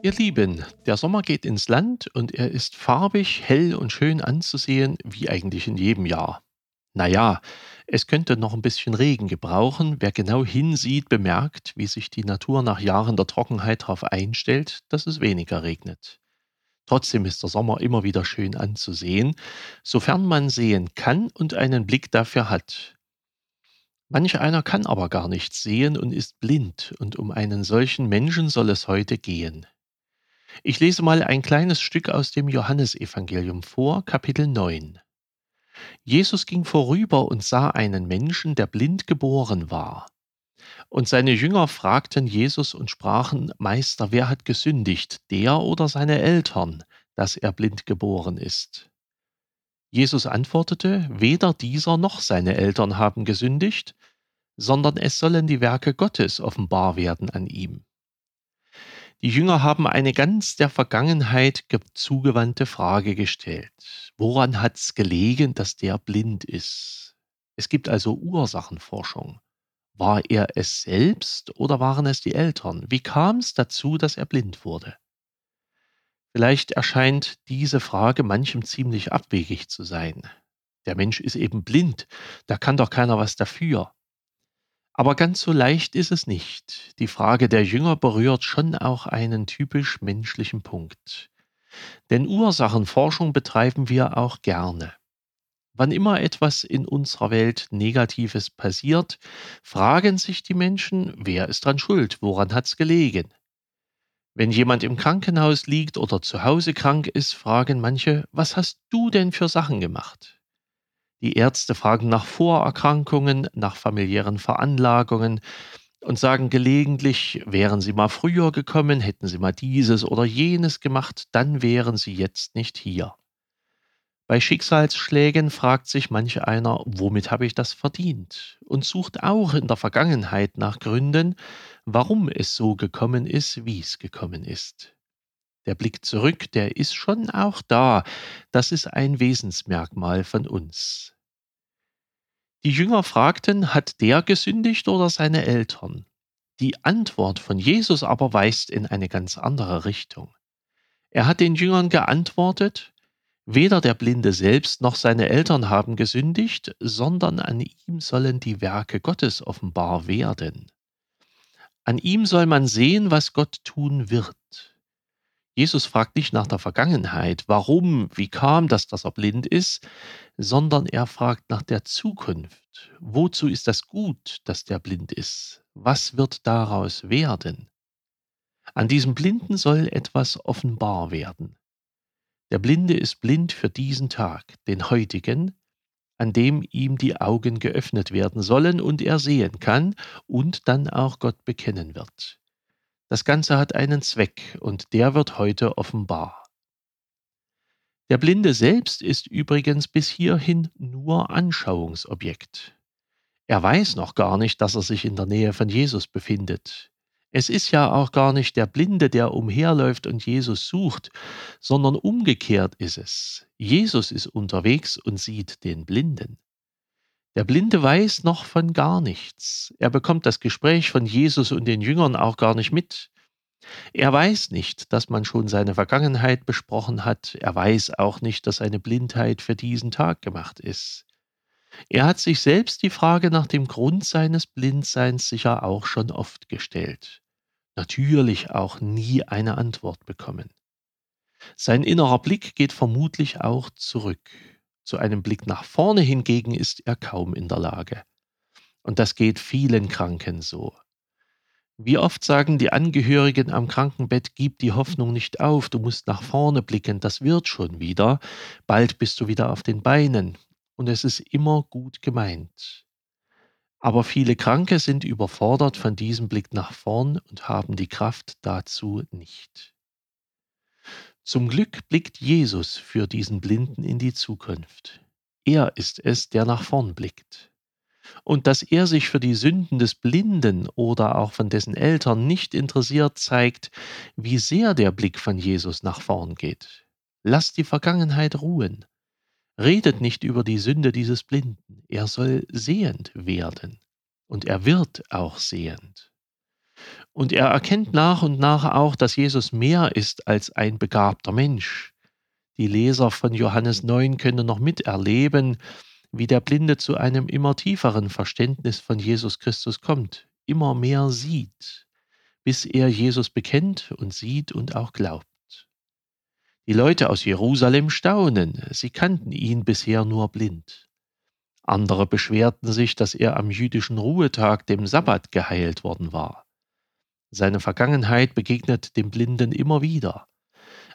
Ihr Lieben, der Sommer geht ins Land und er ist farbig, hell und schön anzusehen, wie eigentlich in jedem Jahr. Naja, es könnte noch ein bisschen Regen gebrauchen. Wer genau hinsieht, bemerkt, wie sich die Natur nach Jahren der Trockenheit darauf einstellt, dass es weniger regnet. Trotzdem ist der Sommer immer wieder schön anzusehen, sofern man sehen kann und einen Blick dafür hat. Manch einer kann aber gar nichts sehen und ist blind, und um einen solchen Menschen soll es heute gehen. Ich lese mal ein kleines Stück aus dem Johannesevangelium vor, Kapitel 9. Jesus ging vorüber und sah einen Menschen, der blind geboren war. Und seine Jünger fragten Jesus und sprachen, Meister, wer hat gesündigt, der oder seine Eltern, dass er blind geboren ist? Jesus antwortete, weder dieser noch seine Eltern haben gesündigt, sondern es sollen die Werke Gottes offenbar werden an ihm. Die Jünger haben eine ganz der Vergangenheit zugewandte Frage gestellt. Woran hat es gelegen, dass der blind ist? Es gibt also Ursachenforschung. War er es selbst oder waren es die Eltern? Wie kam es dazu, dass er blind wurde? Vielleicht erscheint diese Frage manchem ziemlich abwegig zu sein. Der Mensch ist eben blind, da kann doch keiner was dafür. Aber ganz so leicht ist es nicht. Die Frage der Jünger berührt schon auch einen typisch menschlichen Punkt. Denn Ursachenforschung betreiben wir auch gerne. Wann immer etwas in unserer Welt Negatives passiert, fragen sich die Menschen, wer ist dran schuld, woran hat's gelegen? Wenn jemand im Krankenhaus liegt oder zu Hause krank ist, fragen manche, was hast du denn für Sachen gemacht? Die Ärzte fragen nach Vorerkrankungen, nach familiären Veranlagungen und sagen gelegentlich, wären Sie mal früher gekommen, hätten Sie mal dieses oder jenes gemacht, dann wären Sie jetzt nicht hier. Bei Schicksalsschlägen fragt sich manch einer, womit habe ich das verdient? Und sucht auch in der Vergangenheit nach Gründen, warum es so gekommen ist, wie es gekommen ist. Der Blick zurück, der ist schon auch da. Das ist ein Wesensmerkmal von uns. Die Jünger fragten, hat der gesündigt oder seine Eltern? Die Antwort von Jesus aber weist in eine ganz andere Richtung. Er hat den Jüngern geantwortet, weder der Blinde selbst noch seine Eltern haben gesündigt, sondern an ihm sollen die Werke Gottes offenbar werden. An ihm soll man sehen, was Gott tun wird. Jesus fragt nicht nach der Vergangenheit, warum, wie kam das, dass er blind ist, sondern er fragt nach der Zukunft. Wozu ist das gut, dass der blind ist? Was wird daraus werden? An diesem Blinden soll etwas offenbar werden. Der Blinde ist blind für diesen Tag, den heutigen, an dem ihm die Augen geöffnet werden sollen und er sehen kann und dann auch Gott bekennen wird. Das Ganze hat einen Zweck und der wird heute offenbar. Der Blinde selbst ist übrigens bis hierhin nur Anschauungsobjekt. Er weiß noch gar nicht, dass er sich in der Nähe von Jesus befindet. Es ist ja auch gar nicht der Blinde, der umherläuft und Jesus sucht, sondern umgekehrt ist es. Jesus ist unterwegs und sieht den Blinden. Der Blinde weiß noch von gar nichts. Er bekommt das Gespräch von Jesus und den Jüngern auch gar nicht mit. Er weiß nicht, dass man schon seine Vergangenheit besprochen hat. Er weiß auch nicht, dass seine Blindheit für diesen Tag gemacht ist. Er hat sich selbst die Frage nach dem Grund seines Blindseins sicher auch schon oft gestellt. Natürlich auch nie eine Antwort bekommen. Sein innerer Blick geht vermutlich auch zurück. Zu einem Blick nach vorne hingegen ist er kaum in der Lage. Und das geht vielen Kranken so. Wie oft sagen die Angehörigen am Krankenbett, gib die Hoffnung nicht auf, du musst nach vorne blicken, das wird schon wieder, bald bist du wieder auf den Beinen. Und es ist immer gut gemeint. Aber viele Kranke sind überfordert von diesem Blick nach vorn und haben die Kraft dazu nicht. Zum Glück blickt Jesus für diesen Blinden in die Zukunft. Er ist es, der nach vorn blickt. Und dass er sich für die Sünden des Blinden oder auch von dessen Eltern nicht interessiert, zeigt, wie sehr der Blick von Jesus nach vorn geht. Lasst die Vergangenheit ruhen. Redet nicht über die Sünde dieses Blinden. Er soll sehend werden. Und er wird auch sehend. Und er erkennt nach und nach auch, dass Jesus mehr ist als ein begabter Mensch. Die Leser von Johannes 9 können noch miterleben, wie der Blinde zu einem immer tieferen Verständnis von Jesus Christus kommt, immer mehr sieht, bis er Jesus bekennt und sieht und auch glaubt. Die Leute aus Jerusalem staunen, sie kannten ihn bisher nur blind. Andere beschwerten sich, dass er am jüdischen Ruhetag, dem Sabbat, geheilt worden war. Seine Vergangenheit begegnet dem Blinden immer wieder,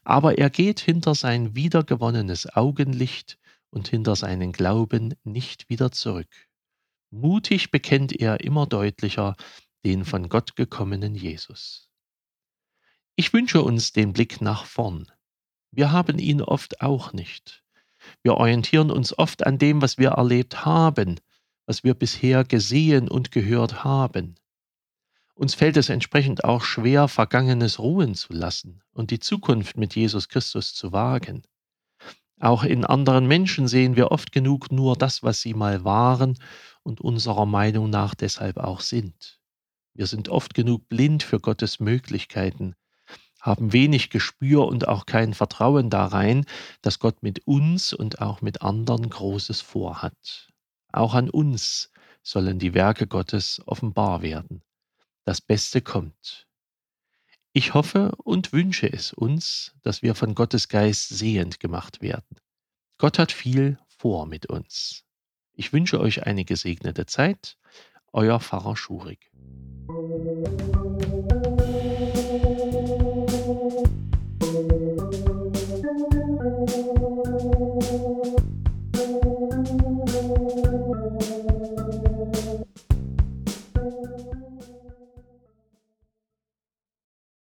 aber er geht hinter sein wiedergewonnenes Augenlicht und hinter seinen Glauben nicht wieder zurück. Mutig bekennt er immer deutlicher den von Gott gekommenen Jesus. Ich wünsche uns den Blick nach vorn. Wir haben ihn oft auch nicht. Wir orientieren uns oft an dem, was wir erlebt haben, was wir bisher gesehen und gehört haben. Uns fällt es entsprechend auch schwer, Vergangenes ruhen zu lassen und die Zukunft mit Jesus Christus zu wagen. Auch in anderen Menschen sehen wir oft genug nur das, was sie mal waren und unserer Meinung nach deshalb auch sind. Wir sind oft genug blind für Gottes Möglichkeiten, haben wenig Gespür und auch kein Vertrauen darein, dass Gott mit uns und auch mit anderen Großes vorhat. Auch an uns sollen die Werke Gottes offenbar werden. Das Beste kommt. Ich hoffe und wünsche es uns, dass wir von Gottes Geist sehend gemacht werden. Gott hat viel vor mit uns. Ich wünsche euch eine gesegnete Zeit. Euer Pfarrer Schurig.